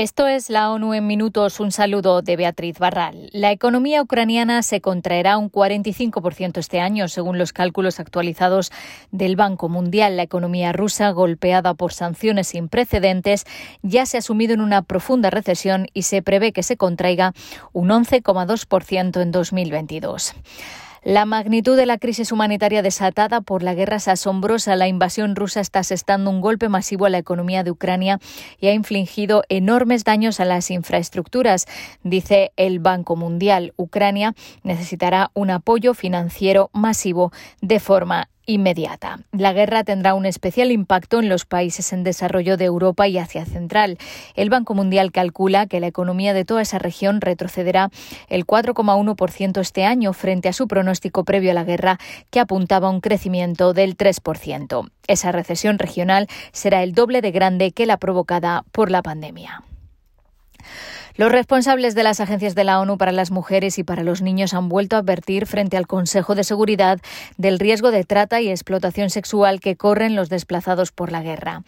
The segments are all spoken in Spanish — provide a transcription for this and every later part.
Esto es la ONU en minutos. Un saludo de Beatriz Barral. La economía ucraniana se contraerá un 45% este año, según los cálculos actualizados del Banco Mundial. La economía rusa, golpeada por sanciones sin precedentes, ya se ha sumido en una profunda recesión y se prevé que se contraiga un 11,2% en 2022. La magnitud de la crisis humanitaria desatada por la guerra es asombrosa. La invasión rusa está asestando un golpe masivo a la economía de Ucrania y ha infligido enormes daños a las infraestructuras, dice el Banco Mundial. Ucrania necesitará un apoyo financiero masivo de forma inmediata. La guerra tendrá un especial impacto en los países en desarrollo de Europa y Asia Central. El Banco Mundial calcula que la economía de toda esa región retrocederá el 4,1% este año frente a su pronóstico previo a la guerra que apuntaba a un crecimiento del 3%. Esa recesión regional será el doble de grande que la provocada por la pandemia. Los responsables de las agencias de la ONU para las mujeres y para los niños han vuelto a advertir frente al Consejo de Seguridad del riesgo de trata y explotación sexual que corren los desplazados por la guerra.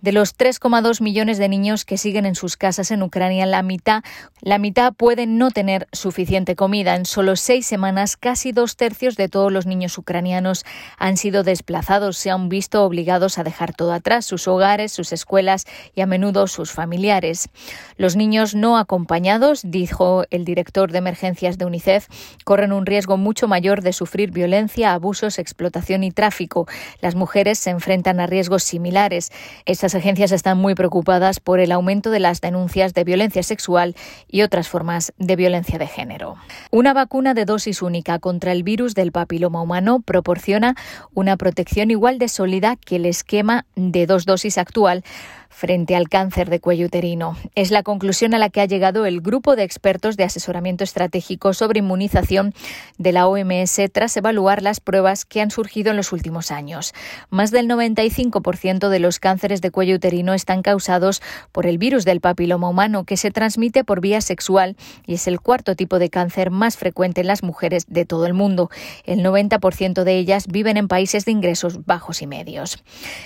De los 3,2 millones de niños que siguen en sus casas en Ucrania, la mitad, la mitad pueden no tener suficiente comida. En solo seis semanas, casi dos tercios de todos los niños ucranianos han sido desplazados, se han visto obligados a dejar todo atrás, sus hogares, sus escuelas y a menudo sus familiares. Los niños no acompañados, dijo el director de emergencias de UNICEF, corren un riesgo mucho mayor de sufrir violencia, abusos, explotación y tráfico. Las mujeres se enfrentan a riesgos similares. Estas agencias están muy preocupadas por el aumento de las denuncias de violencia sexual y otras formas de violencia de género. Una vacuna de dosis única contra el virus del papiloma humano proporciona una protección igual de sólida que el esquema de dos dosis actual frente al cáncer de cuello uterino. Es la conclusión a la que ha llegado el grupo de expertos de asesoramiento estratégico sobre inmunización de la OMS tras evaluar las pruebas que han surgido en los últimos años. Más del 95% de los cánceres de cuello uterino están causados por el virus del papiloma humano que se transmite por vía sexual y es el cuarto tipo de cáncer más frecuente en las mujeres de todo el mundo. El 90% de ellas viven en países de ingresos bajos y medios.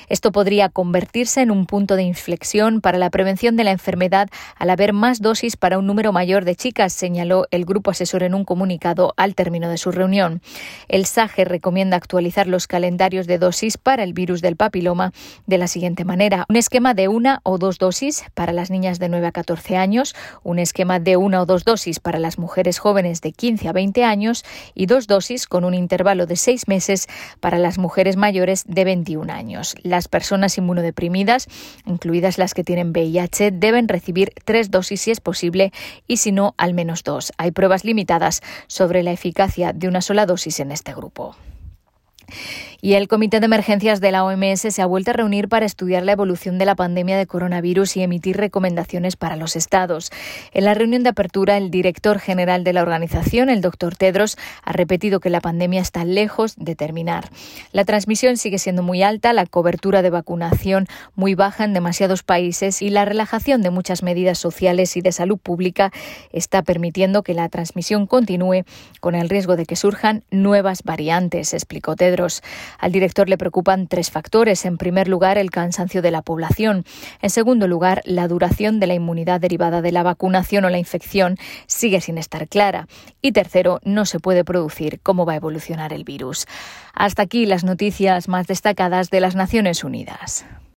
Esto podría convertirse en un punto de inflexión para la prevención de la enfermedad al haber más dosis para un número mayor de chicas, señaló el grupo asesor en un comunicado al término de su reunión. El SAGE recomienda actualizar los calendarios de dosis para el virus del papiloma de la siguiente manera. Un esquema de una o dos dosis para las niñas de 9 a 14 años, un esquema de una o dos dosis para las mujeres jóvenes de 15 a 20 años y dos dosis con un intervalo de seis meses para las mujeres mayores de 21 años. Las personas inmunodeprimidas, incluidas las que tienen VIH, deben recibir tres dosis si es posible y si no, al menos dos. Hay pruebas limitadas sobre la eficacia de una sola dosis en este grupo. Y el Comité de Emergencias de la OMS se ha vuelto a reunir para estudiar la evolución de la pandemia de coronavirus y emitir recomendaciones para los estados. En la reunión de apertura, el director general de la organización, el doctor Tedros, ha repetido que la pandemia está lejos de terminar. La transmisión sigue siendo muy alta, la cobertura de vacunación muy baja en demasiados países y la relajación de muchas medidas sociales y de salud pública está permitiendo que la transmisión continúe con el riesgo de que surjan nuevas variantes, explicó Tedros. Al director le preocupan tres factores. En primer lugar, el cansancio de la población. En segundo lugar, la duración de la inmunidad derivada de la vacunación o la infección sigue sin estar clara. Y tercero, no se puede producir cómo va a evolucionar el virus. Hasta aquí las noticias más destacadas de las Naciones Unidas.